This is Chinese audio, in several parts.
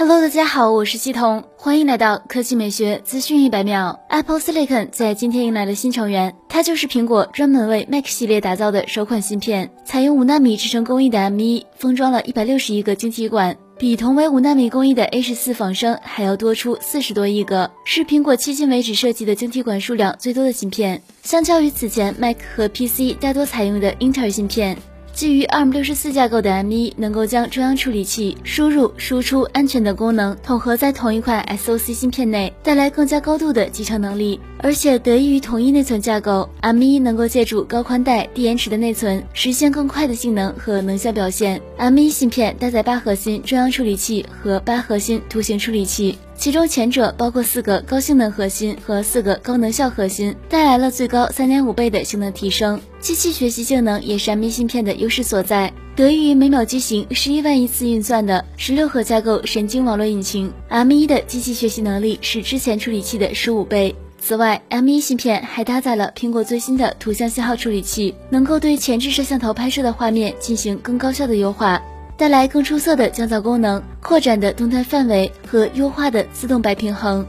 Hello，大家好，我是系统，欢迎来到科技美学资讯一百秒。Apple Silicon 在今天迎来了新成员，它就是苹果专门为 Mac 系列打造的首款芯片，采用五纳米制程工艺的 M1，封装了一百六十亿个晶体管，比同为五纳米工艺的 A 十四仿生还要多出四十多亿个，是苹果迄今为止设计的晶体管数量最多的芯片。相较于此前 Mac 和 PC 大多采用的英特尔芯片。基于 ARM 六十四架构的 M1 能够将中央处理器、输入、输出、安全等功能统合在同一块 SoC 芯片内，带来更加高度的集成能力。而且得益于统一内存架构，M1 能够借助高宽带、低延迟的内存，实现更快的性能和能效表现。M1 芯片搭载八核心中央处理器和八核心图形处理器。其中前者包括四个高性能核心和四个高能效核心，带来了最高三点五倍的性能提升。机器学习性能也是 M1 芯片的优势所在，得益于每秒机型十一万亿次运算的十六核架构神经网络引擎，M1 的机器学习能力是之前处理器的十五倍。此外，M1 芯片还搭载了苹果最新的图像信号处理器，能够对前置摄像头拍摄的画面进行更高效的优化。带来更出色的降噪功能、扩展的动态范围和优化的自动白平衡。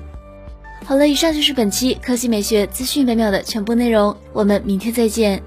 好了，以上就是本期科技美学资讯百秒的全部内容，我们明天再见。